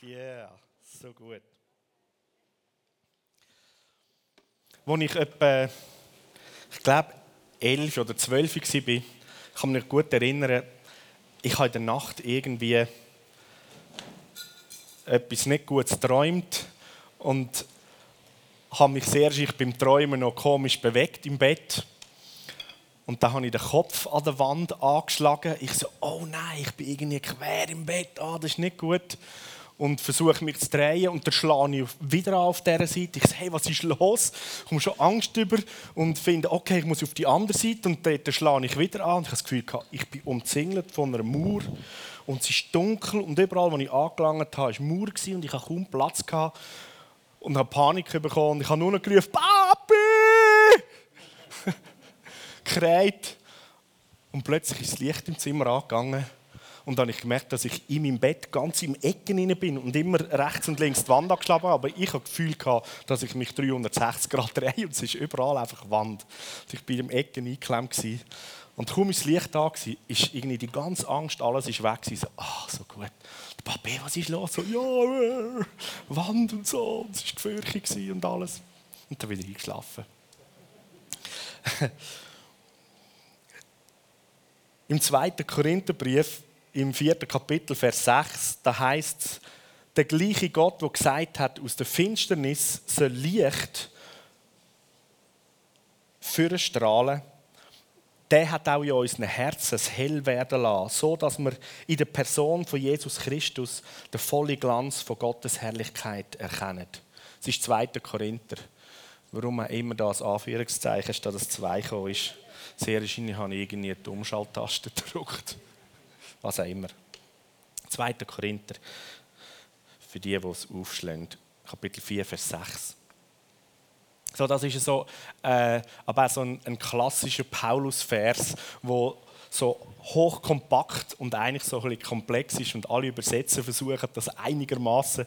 Yeah, so gut. Als ich etwa, ich glaube, elf oder zwölf war, ich kann mich gut erinnern, ich habe in der Nacht irgendwie etwas nicht Gutes geträumt und habe mich sehr ich beim Träumen noch komisch bewegt im Bett. Und dann habe ich den Kopf an der Wand angeschlagen. Ich so, oh nein, ich bin irgendwie quer im Bett, ah, das ist nicht gut und versuche mich zu drehen und dann schlage ich wieder auf dieser Seite. Ich sage, hey, was ist los? Ich komme schon Angst über und finde, okay, ich muss auf die andere Seite und dann schlage ich wieder an. Ich habe das Gefühl, ich bin umzingelt von einer Mauer und es ist dunkel und überall, wo ich angelangt habe, war Mauer und ich hatte kaum Platz gehabt und habe Panik bekommen und ich habe nur noch gerufen, Papi! Kreit. Und plötzlich ist das Licht im Zimmer angegangen und dann habe ich gemerkt, dass ich in meinem Bett ganz im Ecken bin und immer rechts und links die Wand angeschlagen habe. Aber ich habe das Gefühl, dass ich mich 360 Grad drehe und es ist überall einfach Wand. Und ich war im Ecken eingeklemmt. Und kaum ist das Licht da war, irgendwie die ganze Angst, alles ist weg. So, ach, so gut. Papi, was ist los? So, ja, äh, Wand und so. Und es war gefürchtig und alles. Und dann wieder eingeschlafen. Im zweiten Korintherbrief im vierten Kapitel, Vers 6, da heißt es, der gleiche Gott, der gesagt hat, aus der Finsternis soll Licht für strahlen, der hat auch in unseren Herzen hell werden lassen, so dass wir in der Person von Jesus Christus den vollen Glanz von Gottes Herrlichkeit erkennen. Das ist 2. Korinther. Warum auch immer das Anführungszeichen statt das 2 gekommen ist. Sehr wahrscheinlich habe ich irgendwie die Umschalttaste gedrückt was auch immer. 2. Korinther, für die, die es aufschlagen, Kapitel 4, Vers 6. So, das ist so, äh, aber auch so ein, ein klassischer Paulus-Vers, wo so hochkompakt und eigentlich so ein bisschen komplex ist und alle Übersetzer versuchen, das einigermaßen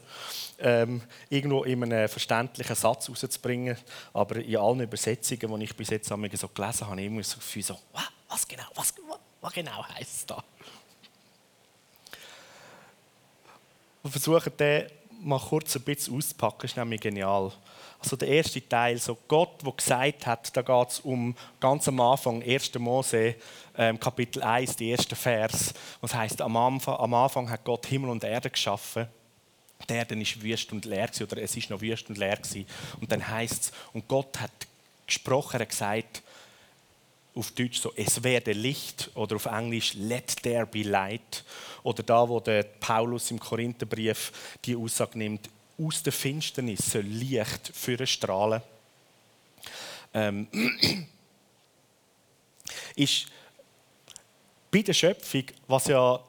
ähm, irgendwo in einem verständlichen Satz rauszubringen. Aber in allen Übersetzungen, die ich bis jetzt so gelesen habe, habe ich immer so das Gefühl, so, was genau, was, was genau heißt es da? Und versuchen, den mal kurz ein bisschen auszupacken. Das ist nämlich genial. Also der erste Teil, so Gott, der gesagt hat, da geht es um ganz am Anfang, 1. Mose, ähm, Kapitel 1, die erste Vers. Was heißt am Anfang, am Anfang hat Gott Himmel und Erde geschaffen. Die Erde ist wüst und leer gewesen, oder es ist noch wüst und leer gewesen. Und dann heißt es, und Gott hat gesprochen, er hat gesagt, auf Deutsch so, es werde Licht oder auf Englisch let there be light. Oder da, wo der Paulus im Korintherbrief die Aussage nimmt, aus der Finsternis soll Licht für strahlen. Ähm, ist bei der Schöpfung, was ja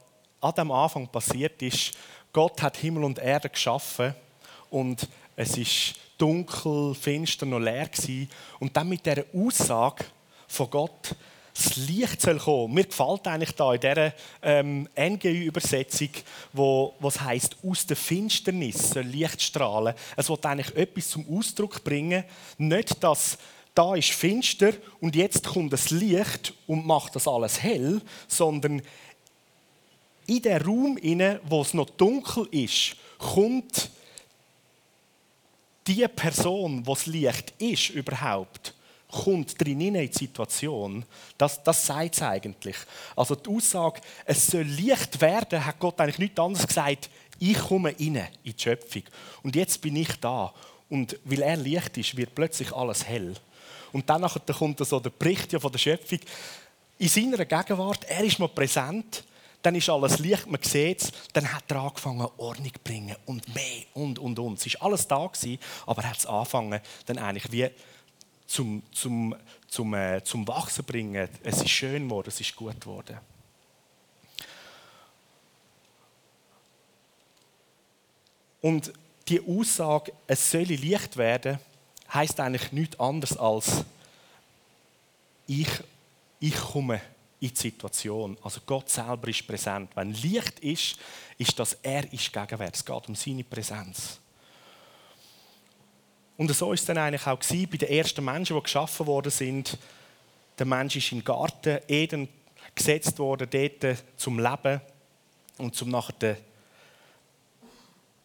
an dem Anfang passiert ist, Gott hat Himmel und Erde geschaffen und es ist dunkel, finster, noch leer gewesen. Und dann mit der Aussage von Gott das Licht soll kommen. Mir gefällt eigentlich da in dieser ähm, NGÜ-Übersetzung, wo was heißt aus der Finsternis soll Licht strahlen. Es wird eigentlich etwas zum Ausdruck bringen, nicht dass da ist finster und jetzt kommt das Licht und macht das alles hell, sondern in der Raum inne, wo es noch dunkel ist, kommt die Person, wo das Licht ist überhaupt kommt drin in die Situation, das, das sagt es eigentlich. Also die Aussage, es soll Licht werden, hat Gott eigentlich nichts anderes gesagt. Ich komme rein in die Schöpfung. Und jetzt bin ich da. Und weil er Licht ist, wird plötzlich alles hell. Und dann kommt so der Bericht von der Schöpfung. In seiner Gegenwart, er ist mal präsent, dann ist alles Licht, man sieht es, dann hat er angefangen, Ordnung zu bringen und mehr und, und, und. Es war alles da, gewesen, aber er hat es angefangen, dann eigentlich wie zum, zum, zum, äh, zum Wachsen bringen. Es ist schön geworden, es ist gut geworden. Und die Aussage, es soll Licht werden, heißt eigentlich nichts anderes als ich, ich komme in die Situation. Also Gott selber ist präsent. Wenn Licht ist, ist das er ist gegenwärtig. Es geht um seine Präsenz. Und so ist es dann eigentlich auch bei den ersten Menschen, die geschaffen worden sind. Der Mensch ist im Garten Eden gesetzt worden, dort zum Leben und zum nachher den,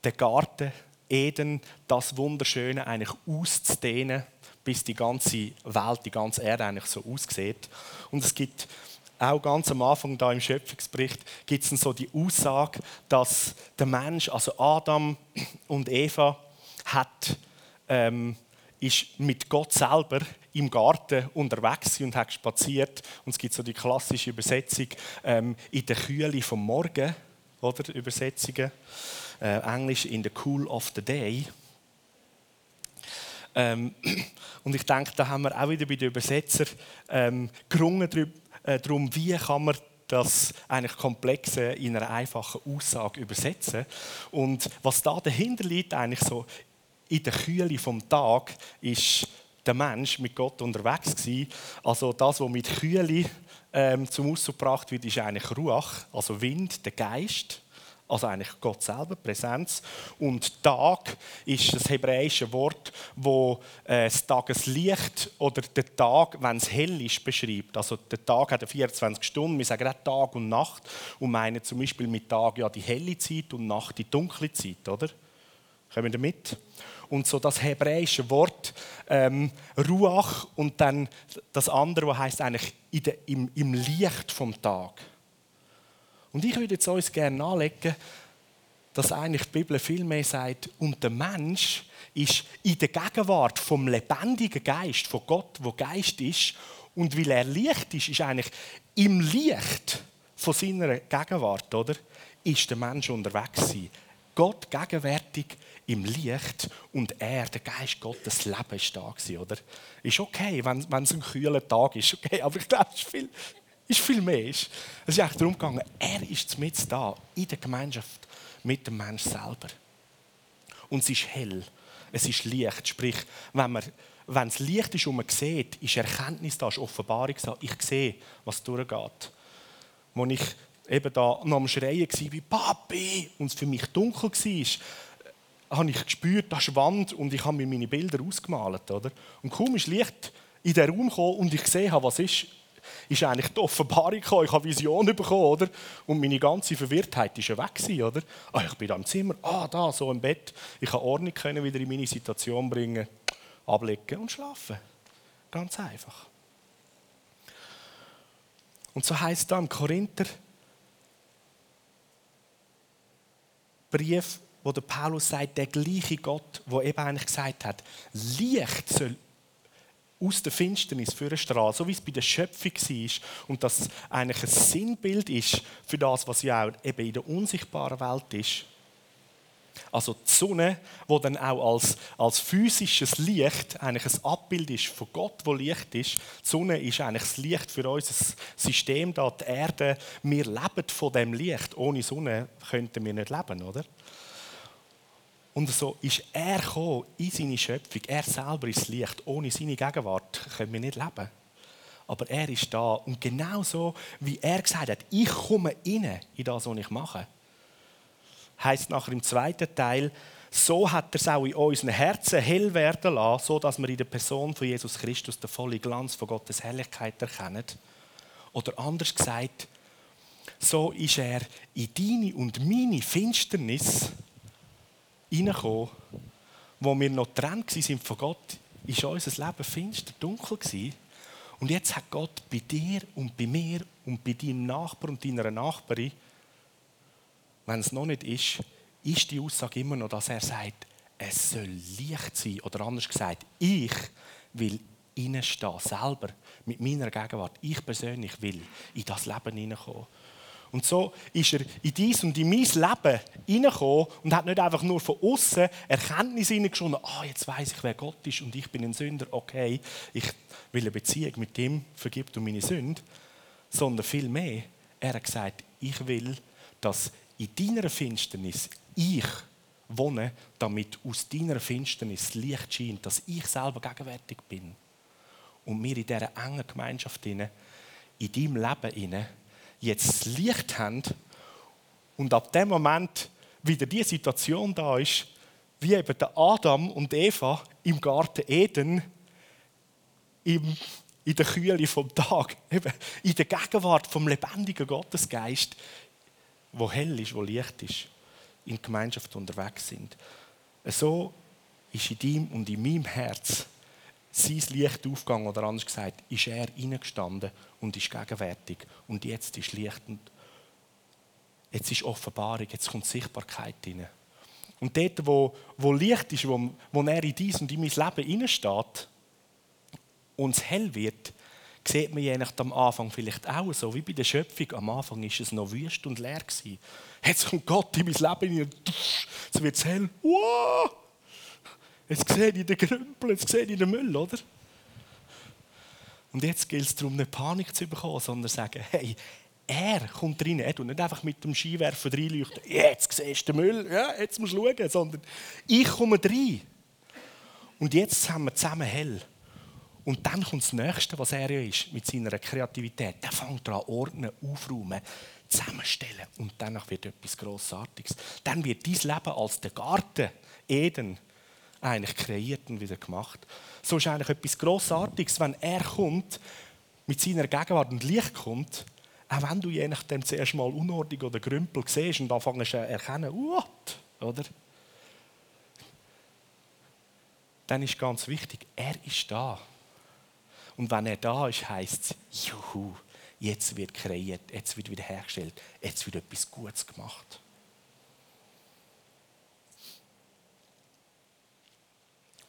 den Garten Eden, das Wunderschöne, eigentlich auszudehnen, bis die ganze Welt, die ganze Erde eigentlich so aussieht. Und es gibt auch ganz am Anfang da im Schöpfungsbericht gibt es so die Aussage, dass der Mensch, also Adam und Eva, hat, ähm, ist mit Gott selber im Garten unterwegs und hat spaziert. Und es gibt so die klassische Übersetzung ähm, in der Kühle vom Morgen, oder Übersetzungen. Äh, Englisch in the cool of the day. Ähm, und ich denke, da haben wir auch wieder bei den Übersetzern ähm, gerungen äh, darum, wie kann man das eigentlich Komplexe in einer einfachen Aussage übersetzen. Und was da dahinter liegt, eigentlich so in der Kühle vom Tag, ist der Mensch mit Gott unterwegs gewesen. Also das, was mit Kühle ähm, zum Ausdruck gebracht wird, ist eigentlich Ruach, also Wind, der Geist also eigentlich Gott selber, Präsenz. Und Tag ist das hebräische Wort, wo äh, das Tageslicht oder den Tag, wenn es hell ist, beschreibt. Also der Tag hat 24 Stunden, wir sagen auch Tag und Nacht und meinen zum Beispiel mit Tag ja die helle Zeit und Nacht die dunkle Zeit, oder? Kommen wir mit? Und so das hebräische Wort ähm, Ruach und dann das andere, was heißt eigentlich im, im Licht vom Tag. Und ich würde jetzt uns gerne anlegen, dass eigentlich die Bibel viel mehr sagt, und der Mensch ist in der Gegenwart vom lebendigen Geist, von Gott, wo Geist ist, und weil er Licht ist, ist eigentlich im Licht von seiner Gegenwart, oder? Ist der Mensch unterwegs sein. Gott gegenwärtig im Licht und er, der Geist Gottes, Leben ist da gewesen, oder? Ist okay, wenn, wenn es ein kühler Tag ist, okay, aber ich glaube, es ist viel, ist viel mehr. Es ist eigentlich darum gegangen, er ist mit da, in der Gemeinschaft mit dem Menschen selber. Und es ist hell, es ist Licht. Sprich, wenn, man, wenn es Licht ist und man sieht, ist Erkenntnis da, ist Offenbarung da. Ich sehe, was durchgeht. Als ich eben da noch am Schreien war, wie Papi, und es für mich dunkel war, habe ich gespürt, da ist Wand und ich habe mir meine Bilder ausgemalt. Oder? Und kaum ist Licht in den Raum gekommen und ich gesehen habe, was ist, ist eigentlich die Offenbarung gekommen. Ich habe Vision bekommen, oder? Und meine ganze Verwirrtheit ja weg gewesen, oder? Ah, ich bin da im Zimmer, ah, da, so im Bett. Ich kann Ordnung können wieder in meine Situation bringen, ablegen und schlafen. Ganz einfach. Und so heißt da im Korinther Brief, wo der Paulus sagt, der gleiche Gott, wo eben eigentlich gesagt hat, Licht soll aus der Finsternis für eine Strahl, so wie es bei der Schöpfung war und das eigentlich ein Sinnbild ist für das, was ja auch eben in der unsichtbaren Welt ist. Also die Sonne, wo dann auch als, als physisches Licht eigentlich ein Abbild ist von Gott, wo Licht ist. Die Sonne ist eigentlich das Licht für unser System da, die Erde. Wir leben von dem Licht. Ohne Sonne könnten wir nicht leben, oder? Und so ist er gekommen in seine Schöpfung. Er selber ist das Licht. Ohne seine Gegenwart können wir nicht leben. Aber er ist da. Und genau so, wie er gesagt hat, ich komme rein in das, was ich mache. Heißt nachher im zweiten Teil, so hat er es auch in unseren Herzen hell werden lassen, so dass wir in der Person von Jesus Christus den vollen Glanz von Gottes Herrlichkeit erkennen. Oder anders gesagt, so ist er in deine und meine Finsternis reingekommen, wo wir noch getrennt waren von Gott, ist unser Leben finster, dunkel gewesen. Und jetzt hat Gott bei dir und bei mir und bei deinem Nachbar und deiner Nachbarin, wenn es noch nicht ist, ist die Aussage immer noch, dass er sagt, es soll Licht sein. Oder anders gesagt, ich will reinstehen, selber, mit meiner Gegenwart. Ich persönlich will in das Leben hineinkommen. Und so ist er in dies und in mein Leben hineingekommen und hat nicht einfach nur von außen Erkenntnis hineingeschoben, ah, jetzt weiß ich, wer Gott ist und ich bin ein Sünder, okay, ich will eine Beziehung mit ihm, vergibt du meine Sünde, sondern viel mehr, er hat gesagt, ich will, dass in deiner Finsternis ich wohne, damit aus deiner Finsternis Licht scheint, dass ich selber gegenwärtig bin. Und wir in dieser engen Gemeinschaft in deinem Leben jetzt das Licht haben und ab dem Moment wieder die Situation da ist, wie eben der Adam und Eva im Garten Eden im, in der Kühle vom Tag, eben in der Gegenwart vom lebendigen Gottesgeist, wo hell ist, wo Licht ist. in Gemeinschaft unterwegs sind. So ist in deinem und in meinem Herz sein Licht aufgegangen, oder anders gesagt, ist er reingestanden und ist gegenwärtig. Und jetzt ist Licht jetzt ist Offenbarung, jetzt kommt Sichtbarkeit rein. Und dort, wo, wo Licht ist, wo, wo er in dies und in mein Leben hineinsteht und es hell wird, sieht man je nach am Anfang vielleicht auch so, wie bei der Schöpfung. Am Anfang ist es noch wüst und leer gewesen. Jetzt kommt Gott in mein Leben hinein, jetzt wird es hell. Wow! Jetzt sehe ich den Grümpel, jetzt sehe ich den Müll, oder? Und jetzt gilt es darum, nicht Panik zu bekommen, sondern zu sagen, hey, er kommt rein. Er tut nicht einfach mit dem Skiwerfer reinleuchten. Jetzt siehst du den Müll, ja, jetzt musst du schauen. Sondern ich komme rein. Und jetzt haben wir zusammen hell. Und dann kommt das Nächste, was er ist, mit seiner Kreativität. Der fängt an ordnen, aufräumen, zusammenstellen. Und danach wird etwas Grossartiges. Dann wird dein Leben als der Garten Eden eigentlich kreiert und wieder gemacht. So ist eigentlich etwas Grossartiges, wenn er kommt, mit seiner Gegenwart und Licht kommt, auch wenn du je nachdem zuerst mal Unordnung oder Grümpel siehst und anfängst zu erkennen, what, oder? Dann ist ganz wichtig, er ist da. Und wenn er da ist, heisst es, juhu, jetzt wird kreiert, jetzt wird wiederhergestellt, jetzt wird etwas Gutes gemacht.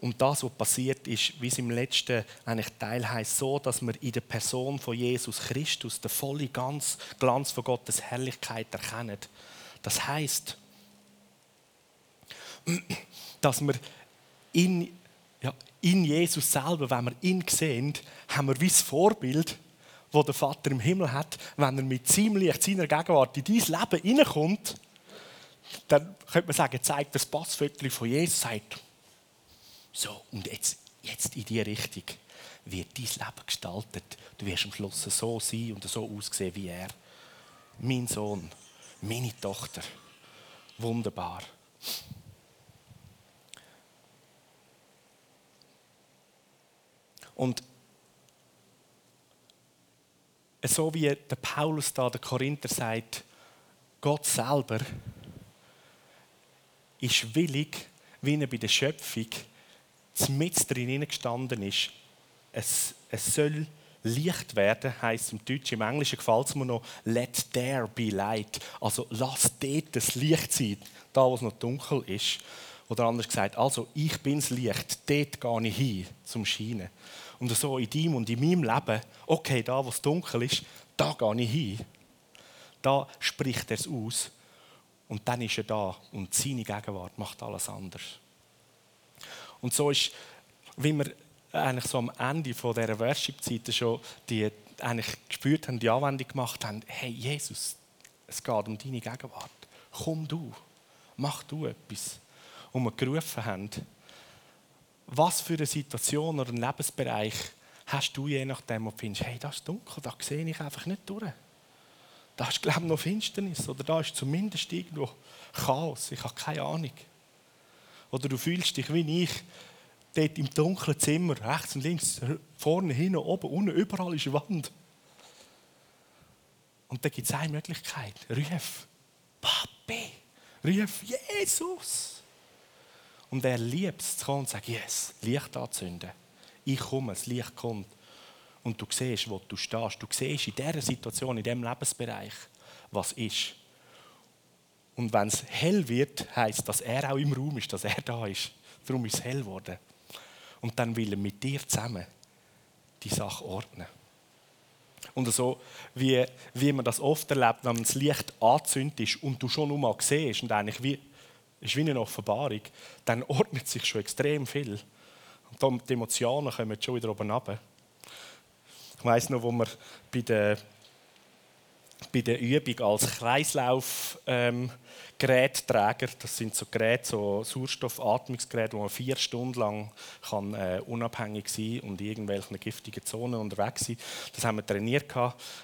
Und das, was passiert ist, wie es im letzten eigentlich Teil heißt, so, dass wir in der Person von Jesus Christus den vollen Glanz von Gottes Herrlichkeit erkennen. Das heißt, dass wir in, ja, in Jesus selber, wenn wir ihn sehen, haben wir wie das Vorbild, das der Vater im Himmel hat, wenn er mit seinem Licht, seiner Gegenwart in dein Leben hineinkommt, dann könnte man sagen, zeigt das Passviertel von Jesus, sagt, so, und jetzt, jetzt in diese Richtung wird dein Leben gestaltet. Du wirst am Schluss so sein und so aussehen wie er. Mein Sohn, meine Tochter. Wunderbar. Und so wie der Paulus da, der Korinther sagt, Gott selber ist willig, wie er bei der Schöpfung mit drin gestanden ist, es, es soll Licht werden, heißt im Deutschen, im Englischen gefällt es mir noch, let there be light. Also lass dort das Licht sein, da wo es noch dunkel ist. Oder anders gesagt, also ich bin das Licht, dort gehe ich hin zum Scheinen. Und so in deinem und in meinem Leben, okay, da wo es dunkel ist, da gehe ich hin. Da spricht er es aus. Und dann ist er da und seine Gegenwart macht alles anders. Und so ist, wie wir eigentlich so am Ende von dieser Worship-Zeit schon die eigentlich gespürt haben, die Anwendung gemacht haben, hey Jesus, es geht um deine Gegenwart. Komm du, mach du etwas. Und wir gerufen haben, was für eine Situation oder einen Lebensbereich hast du je nachdem, wo du findest, hey, das ist dunkel, da sehe ich einfach nicht durch. Da ist, glaube ich, noch Finsternis oder da ist zumindest irgendwo Chaos, ich habe keine Ahnung. Oder du fühlst dich wie ich, dort im dunklen Zimmer, rechts und links, vorne, hinten, oben, unten, überall ist eine Wand. Und da gibt es eine Möglichkeit. Ruf, Papi, ruf Jesus. Und er liebt es zu kommen und sagt, yes, Licht anzünden. Ich komme, das Licht kommt. Und du siehst, wo du stehst. Du siehst in dieser Situation, in diesem Lebensbereich, was ist. Und wenn es hell wird, heißt dass er auch im Raum ist, dass er da ist. Darum ist es hell geworden. Und dann will er mit dir zusammen die Sache ordnen. Und so, wie, wie man das oft erlebt, wenn man das Licht anzündet ist und du schon einmal siehst und eigentlich wie, ist wie eine Offenbarung, dann ordnet sich schon extrem viel. Und die Emotionen kommen schon wieder oben runter. Ich weiss noch, wo wir bei der bei der Übung als Kreislaufgerätträger. Ähm, das sind so Geräte, so Sauerstoffatmungsgeräte, wo man vier Stunden lang kann, äh, unabhängig sein und in irgendwelchen giftigen Zonen unterwegs sein. Das haben wir trainiert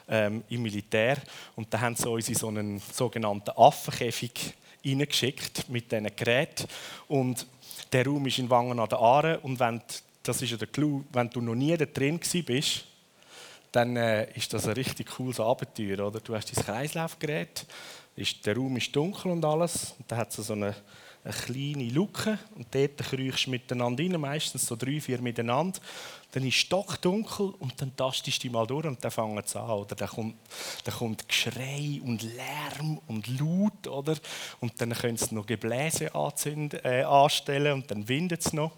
ähm, im Militär und da haben sie uns in so einen sogenannten Affenkäfig reingeschickt mit diesen Geräten und der Raum ist in Wangen an der Aare und wenn, das ist ja der Clou, wenn du noch nie da drin bist, dann äh, ist das ein richtig cooles Abenteuer. Oder? Du hast dein Kreislaufgerät, ist, der Raum ist dunkel und alles. Und dann hat es so eine, eine kleine Luke und dort kriechst du miteinander rein, meistens so drei, vier miteinander. Dann ist es stockdunkel und dann tastest du mal durch und dann fangen sie an. Oder dann kommt, dann kommt Geschrei und Lärm und Laut. Oder? Und dann können sie noch Gebläse anzünden, äh, anstellen und dann windet es noch.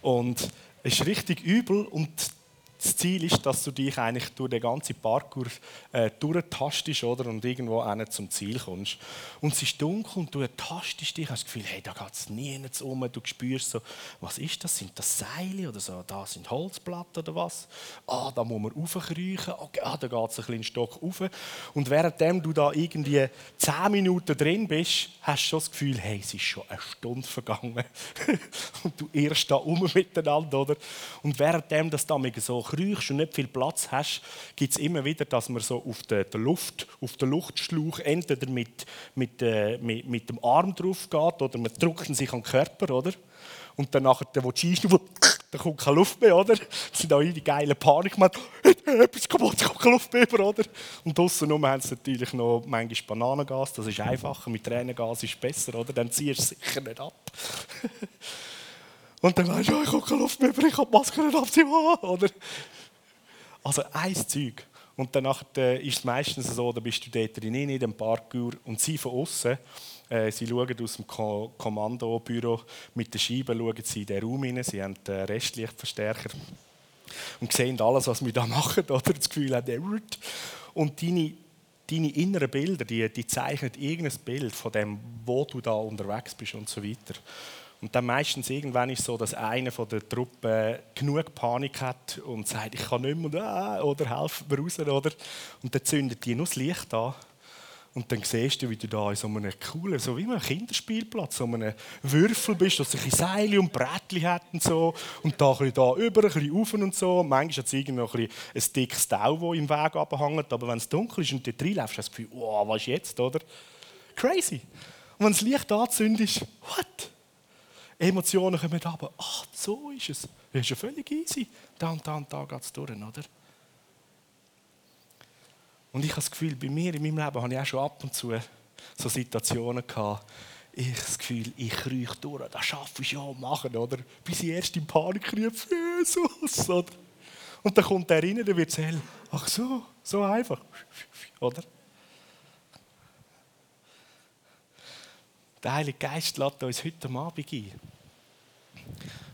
Und es ist richtig übel und das Ziel ist, dass du dich eigentlich durch den ganzen Parkour äh, durchtastest oder, und irgendwo zum Ziel kommst. Und es ist dunkel und du tastest dich, hast das Gefühl, hey, da geht es nie um. Du spürst so, was ist das? Sind das Seile oder so? Da sind Holzplatten oder was? Ah, da muss man raufkriechen. Okay, ah, da geht es ein kleinen Stock rauf. Und währenddem du da irgendwie zehn Minuten drin bist, hast du schon das Gefühl, hey, es ist schon eine Stunde vergangen. und du irrst da um miteinander, oder? Und währenddem das da so kriechst und nicht viel Platz hast, gibt es immer wieder, dass man so auf der, der Luft, auf den Luftschlauch entweder mit, mit, äh, mit, mit, dem Arm drauf geht oder man drückt sich an den Körper, oder? Und dann nachher, wo du da kommt keine Luft mehr, oder? Das sind auch die geile Panik gemacht. Etwas kaputt, kommt keine Luft mehr, oder? Und draussen haben sie natürlich noch manchmal Bananengas, das ist einfacher, mit Tränengas ist es besser, oder? Dann ziehst du es sicher nicht ab. Und dann weißt du, ich habe keine Luft mehr, ich habe die Maske nicht abziehen, oder? Also ein Zeug. Und dann äh, ist es meistens so, da bist du dort drin in dem Parkour und sie von außen, äh, sie schauen aus dem Ko Kommandobüro mit den Scheiben schauen sie in den Raum rein, sie haben den Restlichtverstärker und sehen alles, was wir da machen, oder? Das Gefühl haben, und deine, deine inneren Bilder, die, die zeichnen irgendein Bild von dem, wo du da unterwegs bist und so weiter. Und dann meistens irgendwann ist es so, dass einer von der Truppe genug Panik hat und sagt, ich kann nicht mehr ah, oder helfen mir raus. Oder? Und dann zündet die nur das Licht an. Und dann siehst du, wie du da in so einem coolen, so wie einem Kinderspielplatz, so einem Würfel bist, das sich Seile und Brettchen hat und so. Und da ein bisschen da über, ein bisschen rauf und so. manchmal hat es irgendwie noch ein, ein dickes Tau, das im Weg abhängt. Aber wenn es dunkel ist und du reinläufst, hast du das Gefühl, wow, was ist jetzt, oder? Crazy. Und wenn das Licht anzündet, what? Emotionen kommen aber, ach, so ist es. Das ist ja völlig easy. Da und da und da geht es durch, oder? Und ich habe das Gefühl, bei mir in meinem Leben habe ich auch schon ab und zu so Situationen gehabt, ich habe das Gefühl, ich krieche durch, das schaffe ich ja machen, oder? Bis ich erst in Panik rief, Jesus, oder? Und dann kommt der rein, der wird erzählen, ach so, so einfach, oder? Der Heilige Geist lädt uns heute Abend ein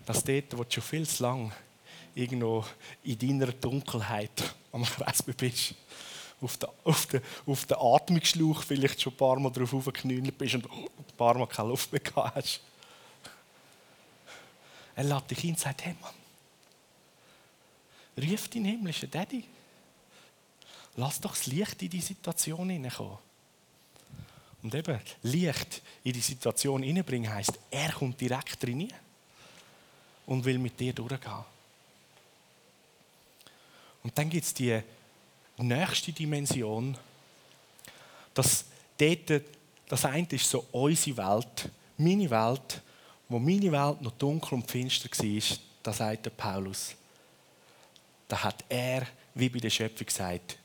dass dort, wo du schon viel zu lang irgendwo in deiner Dunkelheit am Wespen bist, auf den, auf, den, auf den Atmungsschlauch vielleicht schon ein paar Mal drauf aufgeknüllt bist und ein paar Mal keine Luft mehr hast. Er lädt dich hin und sagt, hey Mann, ruf deinen himmlischen Daddy. Lass doch das Licht in die Situation hineinkommen. Und eben, Licht in die Situation hineinbringen heisst, er kommt direkt rein und will mit dir durchgehen. Und dann gibt es die nächste Dimension, dass dort, das eine ist so unsere Welt, meine Welt, wo meine Welt noch dunkel und finster war, da sagt der Paulus, da hat er, wie bei der Schöpfung gesagt,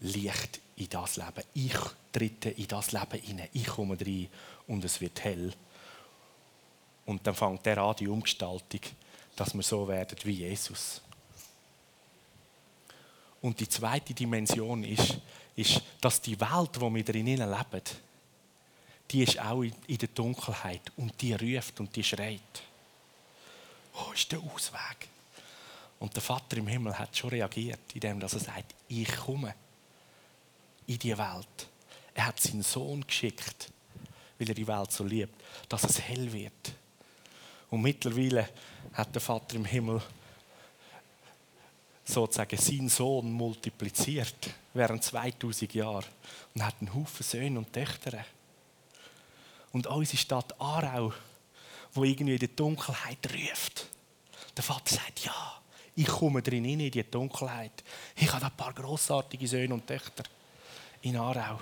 Licht in das Leben. Ich trete in das Leben hinein. Ich komme rein und es wird hell. Und dann fängt der an, die Umgestaltung, dass wir so werden wie Jesus. Und die zweite Dimension ist, ist dass die Welt, wo wir drinnen leben, die ist auch in der Dunkelheit und die ruft und die schreit. Wo ist der Ausweg? Und der Vater im Himmel hat schon reagiert, indem er sagt, ich komme in die Welt. Er hat seinen Sohn geschickt, weil er die Welt so liebt, dass es hell wird. Und mittlerweile hat der Vater im Himmel sozusagen seinen Sohn multipliziert während 2000 Jahren und hat einen Haufen Söhne und Töchter. Und unsere Stadt Aarau, wo irgendwie in der Dunkelheit ruft. Der Vater sagt, ja, ich komme drin in die Dunkelheit. Ich habe ein paar grossartige Söhne und Töchter in Aarau.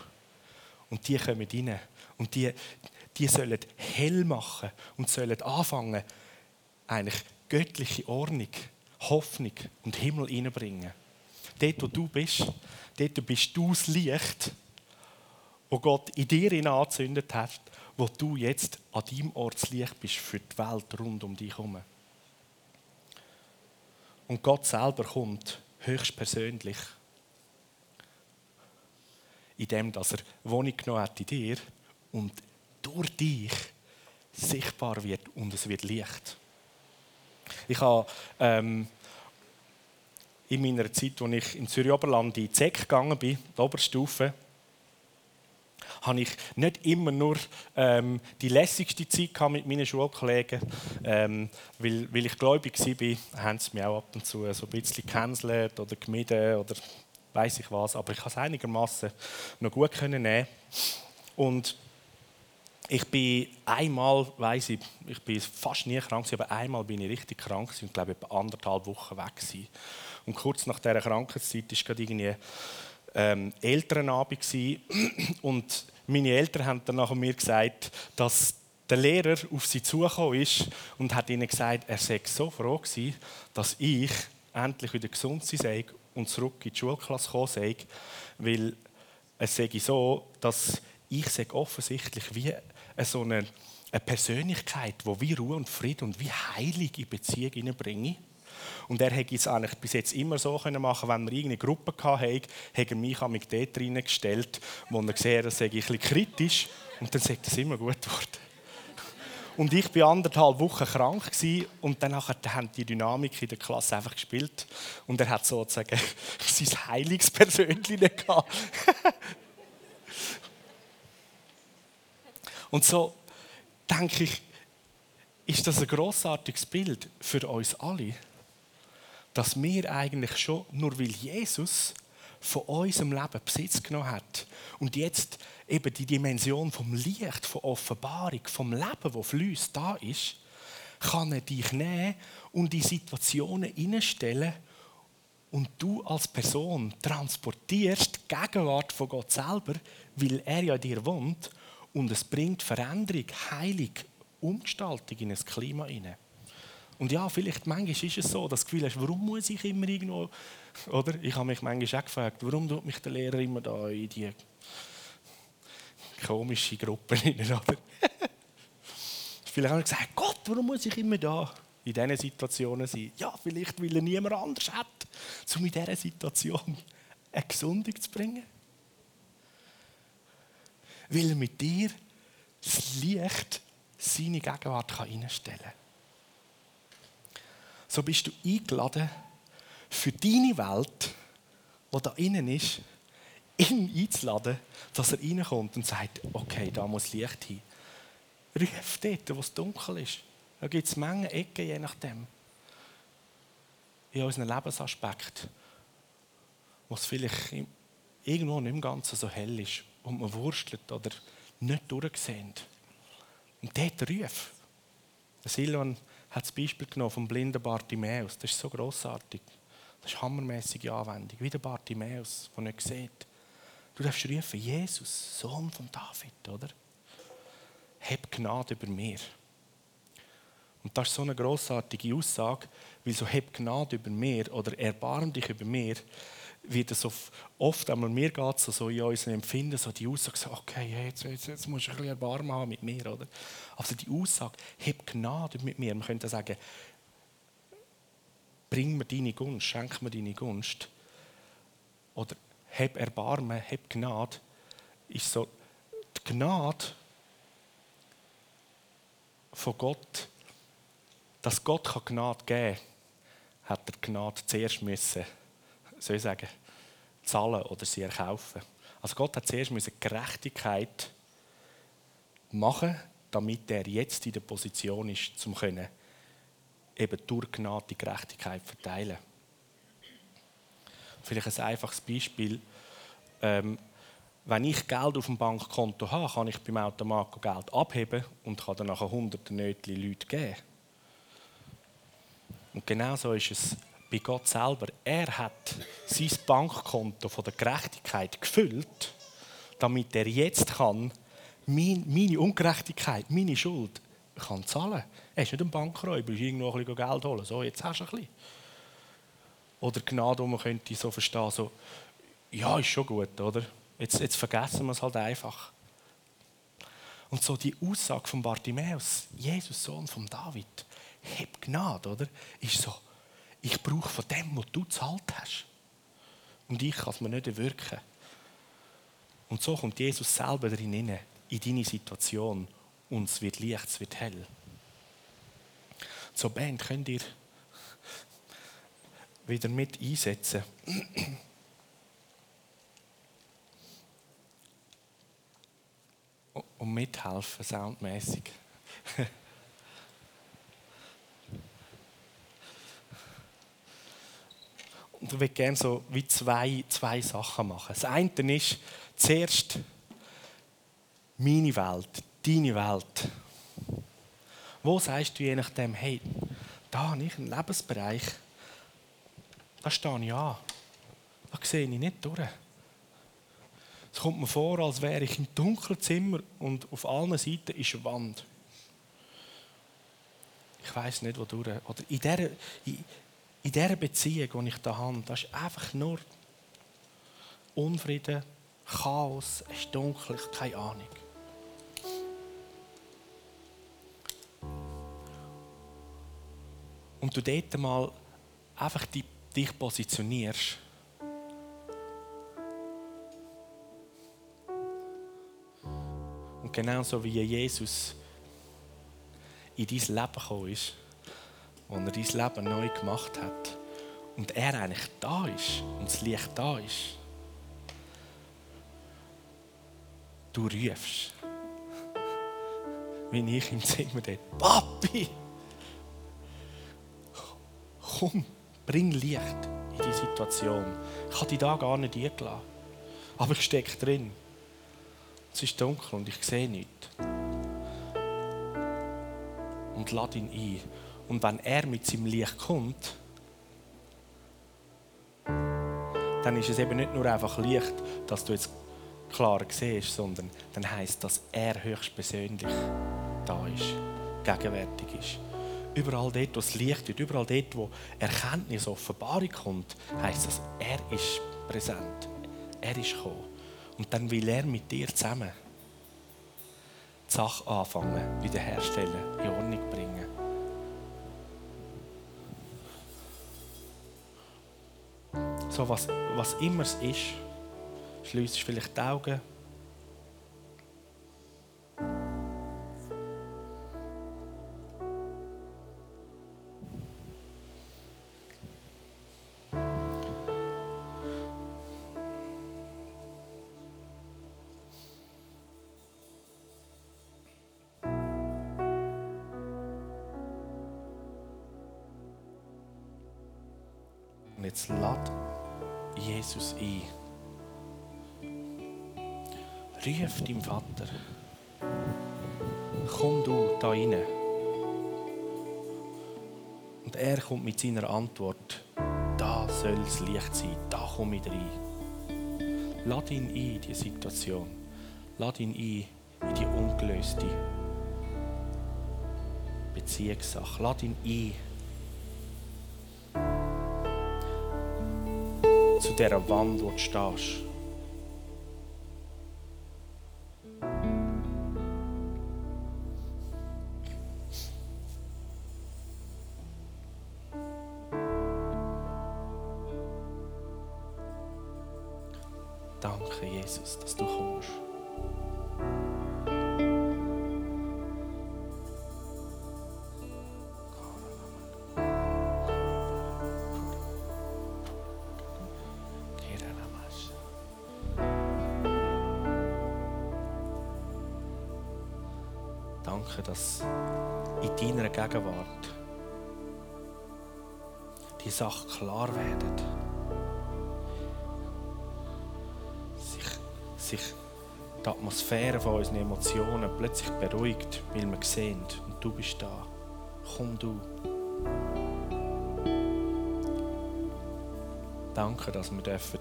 Und die kommen rein. Und die, die sollen hell machen und sollen anfangen, eigentlich göttliche Ordnung, Hoffnung und Himmel hineinbringen. dort, wo du bist, dort bist du das Licht, wo Gott in dir angezündet hat, wo du jetzt an deinem Ort das Licht bist für die Welt rund um dich herum. Und Gott selber kommt höchstpersönlich, indem dass er Wohnung genommen hat in dir und durch dich sichtbar wird und es wird Licht. Ich habe ähm, in meiner Zeit, als ich in Zürich-Oberland in die ZEC gegangen bin, die Oberstufe, habe ich nicht immer nur ähm, die lässigste Zeit mit meinen Schulkollegen. Ähm, weil, weil ich gläubig war, haben sie mich auch ab und zu so ein bisschen gecancelt oder gemieden oder weiß ich was. Aber ich konnte es einigermaßen noch gut nehmen. Und ich bin einmal, weiß ich, ich bin fast nie krank, aber einmal bin ich richtig krank und glaube etwa anderthalb Wochen weg gewesen. Und kurz nach dieser Krankheitszeit war gerade irgendwie ähm, Elternabend und meine Eltern haben dann nach mir gesagt, dass der Lehrer auf sie zugekommen ist und hat ihnen gesagt, er sei so froh gewesen, dass ich endlich wieder gesund sei und zurück in die Schulklasse gekommen sei, weil es sei so, dass ich offensichtlich wie so eine, eine Persönlichkeit, die wie Ruhe und Frieden und wie Heilig in Beziehung hineinbringe. Und er hätte es eigentlich bis jetzt immer so können machen wenn wir irgendeine Gruppe hatten, hätte er mich an mich dort reingestellt, wo er gesehen hat, sei ein kritisch. Und dann sagt es immer gut geworden. Und ich war anderthalb Wochen krank und dann haben die Dynamik in der Klasse einfach gespielt. Und er hat sozusagen sein Heiligspersönchen gehabt. Und so denke ich, ist das ein großartiges Bild für uns alle dass wir eigentlich schon, nur weil Jesus von unserem Leben Besitz genommen hat und jetzt eben die Dimension vom Licht, von Offenbarung, vom Leben, wo fließt, da ist, kann er dich nehmen und in Situationen hineinstellen und du als Person transportierst die Gegenwart von Gott selber, weil er ja in dir wohnt und es bringt Veränderung, Heilung, Umgestaltung in ein Klima hinein. Und ja, vielleicht manchmal ist es so, dass du das Gefühl hast, warum muss ich immer irgendwo, oder? Ich habe mich manchmal auch gefragt, warum tut mich der Lehrer immer da in die komische Gruppe rein, oder? vielleicht habe ich gesagt, Gott, warum muss ich immer da in diesen Situationen sein? Ja, vielleicht, weil er niemand anders hat, um in dieser Situation eine Gesundung zu bringen. Weil er mit dir das Licht, seine Gegenwart kann reinstellen kann so bist du eingeladen, für deine Welt, die da innen ist, ihn einzuladen, dass er reinkommt und sagt, okay, da muss Licht hin. Ruf dort, wo es dunkel ist. Da gibt es Mengen Ecken, je nachdem. In unseren Lebensaspekt, wo es vielleicht irgendwo nicht im Ganzen so hell ist und man wurstelt oder nicht durchsehen. Und dort ruf. Silvan hat das Beispiel genommen vom blinden Bartimäus. Das ist so großartig. Das ist hammermäßige Anwendung. Wie der Bartimäus, der nicht sieht. Du darfst rufen, Jesus, Sohn von David, oder? Hab Gnade über mir. Und das ist so eine großartige Aussage, weil so hab Gnade über mir oder erbarm dich über mir wird es oft, einmal mir geht so, so in unserem Empfinden, so die Aussage, so, okay, jetzt, jetzt, jetzt musst du ein bisschen Erbarmen haben mit mir, oder? Also die Aussage, hab Gnade mit mir. Man könnte sagen, bring mir deine Gunst, schenk mir deine Gunst. Oder hab Erbarmen, hab Gnade, ist so, die Gnade von Gott, dass Gott Gnade geben kann, hat er Gnade zuerst müssen soll ich sagen, zahlen oder sie erkaufen. Also Gott hat zuerst Gerechtigkeit machen, damit er jetzt in der Position ist, zum können eben durch Gnade die Gerechtigkeit verteilen. Vielleicht ein einfaches Beispiel. Ähm, wenn ich Geld auf dem Bankkonto habe, kann ich beim Automat Geld abheben und kann dann nachher hunderte Nötchen Leute geben. Und genau so ist es bei Gott selber. Er hat sein Bankkonto von der Gerechtigkeit gefüllt, damit er jetzt kann meine Ungerechtigkeit, meine Schuld kann zahlen. Er ist nicht ein Bankräuber, ist irgendwo ein bisschen Geld holen. So, jetzt hast du ein bisschen. Oder Gnade, man könnte so verstehen, so, ja, ist schon gut, oder? Jetzt, jetzt vergessen wir es halt einfach. Und so die Aussage von Bartimäus, Jesus, Sohn von David, heb Gnade, oder? Ist so, ich brauche von dem, was du zahlt hast. Und ich kann es mir nicht erwirken. Und so kommt Jesus selber drin in deine Situation und es wird Licht, es wird hell. So Band, könnt ihr wieder mit einsetzen. Und mithelfen, soundmäßig. Und ich würde gerne so wie zwei, zwei Sachen machen. Das eine ist zuerst meine Welt, deine Welt. Wo sagst du je nachdem, hey, da habe ich einen Lebensbereich, da stehe ich an. Da sehe ich nicht durch. Es kommt mir vor, als wäre ich im dunklen Zimmer und auf allen Seiten ist eine Wand. Ich weiß nicht, wo durch. Oder in dieser, in dieser Beziehung, die ich da habe, das ist einfach nur Unfrieden, Chaos, es ist dunkel, keine Ahnung. Und du dort mal einfach dich positionierst. Und genauso wie Jesus in dein Leben gekommen ist, wo er dein Leben neu gemacht hat und er eigentlich da ist und das Licht da ist, du rufst, wie ich im Zimmer dort, Papi, komm, bring Licht in die Situation. Ich habe dich da gar nicht eingeladen, aber ich stecke drin. Es ist dunkel und ich sehe nichts. Und lade ihn ein. Und wenn er mit seinem Licht kommt, dann ist es eben nicht nur einfach Licht, dass du jetzt klar siehst, sondern dann heißt dass er höchstpersönlich da ist, gegenwärtig ist. Überall dort, wo es Licht wird, überall dort, wo Erkenntnis, Offenbarung kommt, heißt das, er ist präsent. Er ist gekommen. Und dann will er mit dir zusammen die Sache anfangen, wiederherstellen, in Ordnung bringen. So was, was immer es ist, schließt vielleicht die Augen. Jetzt lad Jesus ein. Ruf deinem Vater. Komm du da rein. Und er kommt mit seiner Antwort. Da soll das Licht sein. Da komme ich rein. Lad ihn ein in diese Situation. Lad ihn ein in die ungelöste Beziehungssache. Lad ihn ein dieser Wand, stehst. In deiner Gegenwart die Sachen klar werden. Sich, sich die Atmosphäre von unseren Emotionen plötzlich beruhigt, weil wir sehen, und du bist da. Komm du. Danke, dass wir dürfen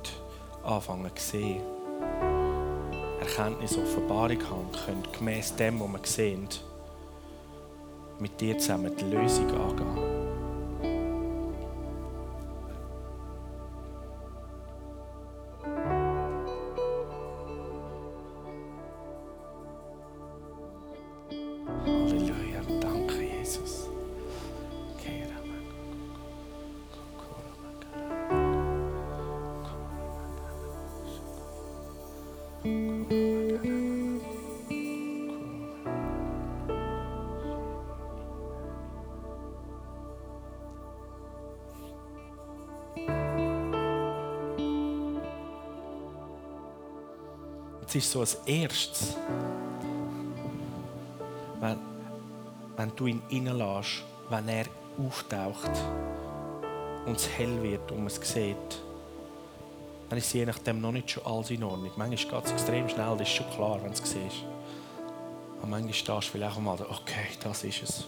anfangen zu sehen. Erkenntnis, Offenbarung haben können, gemäß dem, was wir sehen, mit dir zusammen die Lösung angehen. Ist so als erstes, wenn, wenn du ihn reinlässt, wenn er auftaucht und es hell wird und man es sieht, dann ist je nachdem noch nicht schon alles in Ordnung. Manchmal geht es extrem schnell, das ist schon klar, wenn du es siehst. Aber manchmal stehst du vielleicht auch mal okay, das ist es,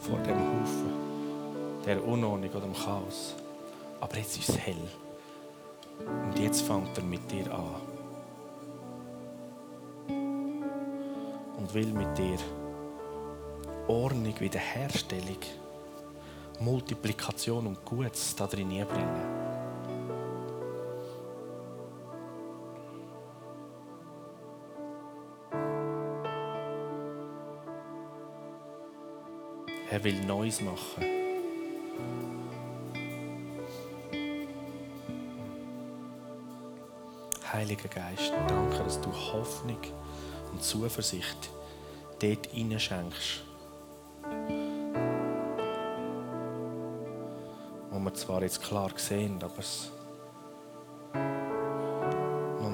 vor dem Haufen, der Unordnung oder dem Chaos. Aber jetzt ist es hell. Und jetzt fängt er mit dir an. Und will mit dir Ordnung, Wiederherstellung, Multiplikation und Gutes da drin bringen. Er will Neues machen. Heiliger Geist, danke, dass du Hoffnung und Zuversicht dort hineinschenkst. Wo wir zwar jetzt klar sehen, aber es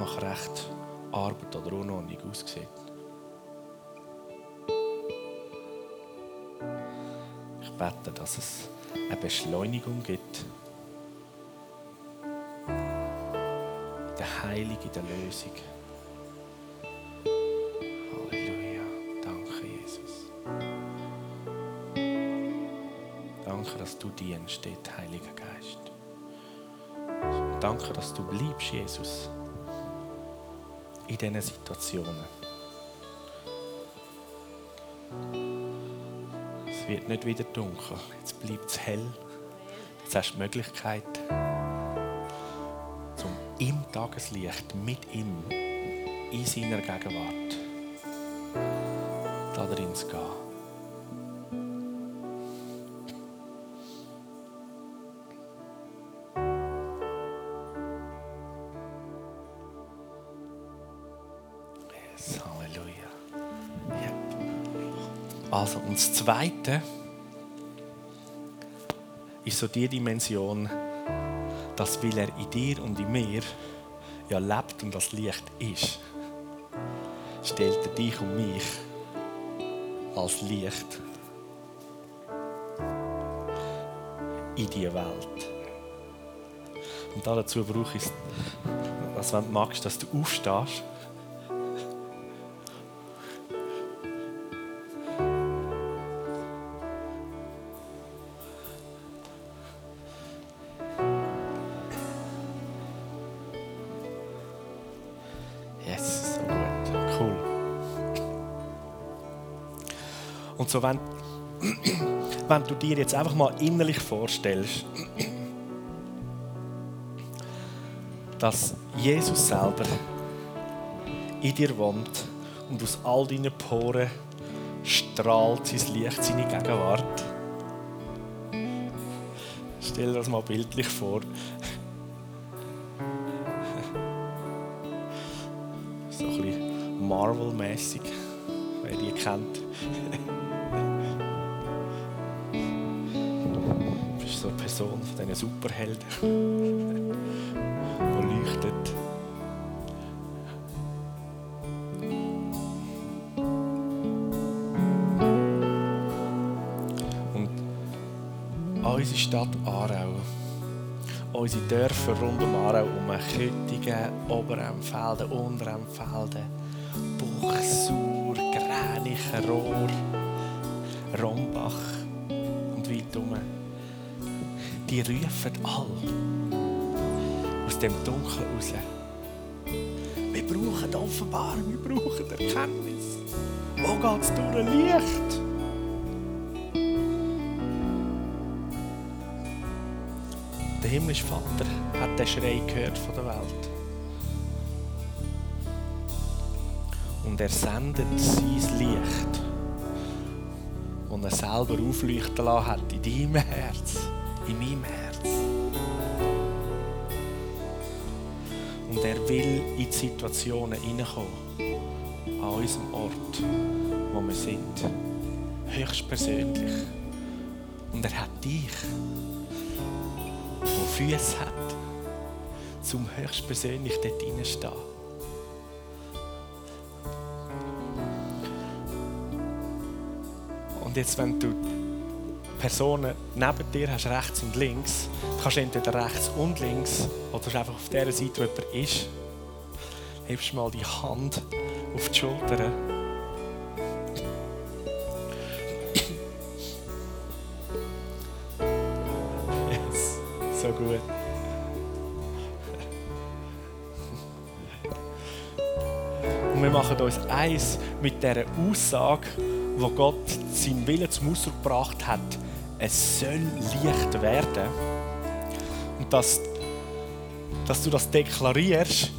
noch recht Arbeit oder Unordnung aussieht. Ich bete, dass es eine Beschleunigung gibt. Der Heilung, in der Lösung. Dass du dienst, dort, Heiliger Geist. Danke, dass du bleibst, Jesus, in diesen Situationen. Es wird nicht wieder dunkel. Jetzt bleibt es hell. Jetzt hast du die Möglichkeit, zum im Tageslicht mit ihm in seiner Gegenwart da drin zu gehen. Und das Zweite ist so die Dimension, dass weil er in dir und in mir ja lebt und das Licht ist, stellt er dich und mich als Licht in die Welt. Und dazu brauche ich es, wenn du magst, dass du aufstehst. So, wenn, wenn du dir jetzt einfach mal innerlich vorstellst, dass Jesus selber in dir wohnt und aus all deinen Poren strahlt sein Licht, seine Gegenwart. Stell dir das mal bildlich vor. Diesen Superhelden, die leuchtet. Und unsere Stadt Aarau, unsere Dörfer rund um Aarau, um Köttingen, Oberemfelden, Unteremfelden, Buchsur, Gränichen, Rohr, Rombach und weit um. Die rufen alle aus dem Dunkel raus. Wir brauchen Offenbarung, wir brauchen Erkenntnis. Wo geht es durch Licht? Der himmlische Vater hat den Schrei gehört von der Welt. Und er sendet sein Licht, das er selber aufleuchten lassen hat, in deinem Herz, in meinem Herz. Und er will in die Situationen hineinkommen, an unserem Ort, wo wir sind, höchstpersönlich. Und er hat dich, der Füße hat, zum höchstpersönlich dort hineinstehen. Und jetzt, wenn du Personen neben dir hast, rechts und links, kannst du entweder rechts und links oder einfach auf der Seite, wo jemand ist, hebst mal die Hand auf die Schulter. Uns eins mit dieser Aussage, wo Gott seinen Willen zum Ausdruck gebracht hat. Es soll Licht werden. Und dass, dass du das deklarierst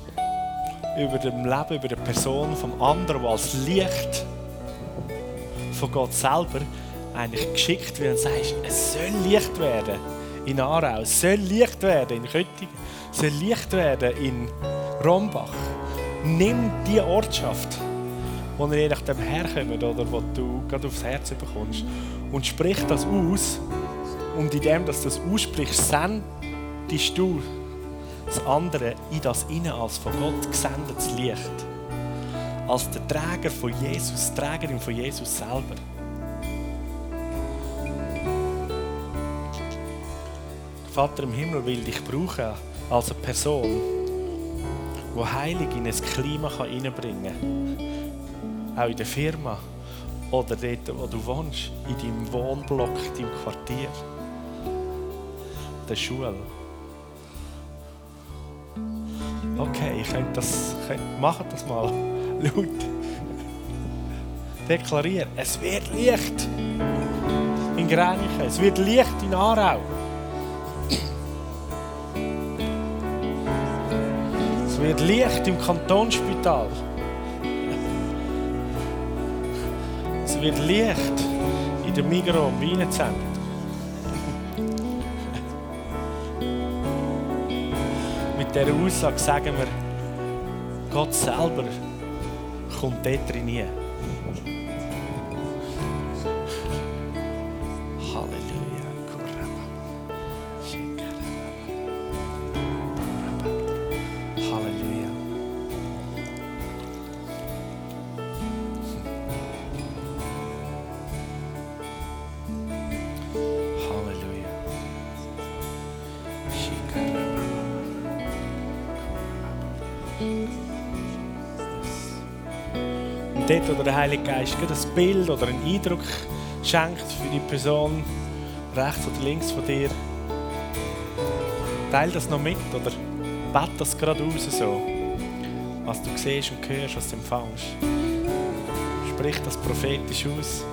über dem Leben, über die Person vom anderen, der als Licht von Gott selber eigentlich geschickt wird und sagst, es soll Licht werden in Aarau, es soll Licht werden in Köttingen, es soll Licht werden in Rombach. Nimm die Ortschaft, wo ihr je nachdem herkommt oder wo du gerade aufs Herz bekommst und sprich das aus. Und indem dass du das aussprichst, sendest du das andere in das Innen als von Gott gesendetes Licht. Als der Träger von Jesus, Trägerin von Jesus selber. Vater im Himmel will dich brauchen als eine Person, die Heilig in ein Klima hineinbringen kann. Auch in der Firma oder dort, wo du wohnst, in deinem Wohnblock, in deinem Quartier, der Schule. Okay, ich könnte das, macht das mal laut. Deklarieren, es wird Licht in Grenichen, es wird Licht in Aarau. Wird Licht im Kantonsspital. Es wird Licht in der Migros im Wienenzentrum. Mit dieser Aussage sagen wir, Gott selber kommt dort rein. Dort, wo der Heilige Geist ein Bild oder einen Eindruck schenkt für die Person rechts oder links von dir, teile das noch mit oder bett das gerade raus so, was du siehst und hörst, was du empfängst. Sprich das prophetisch aus.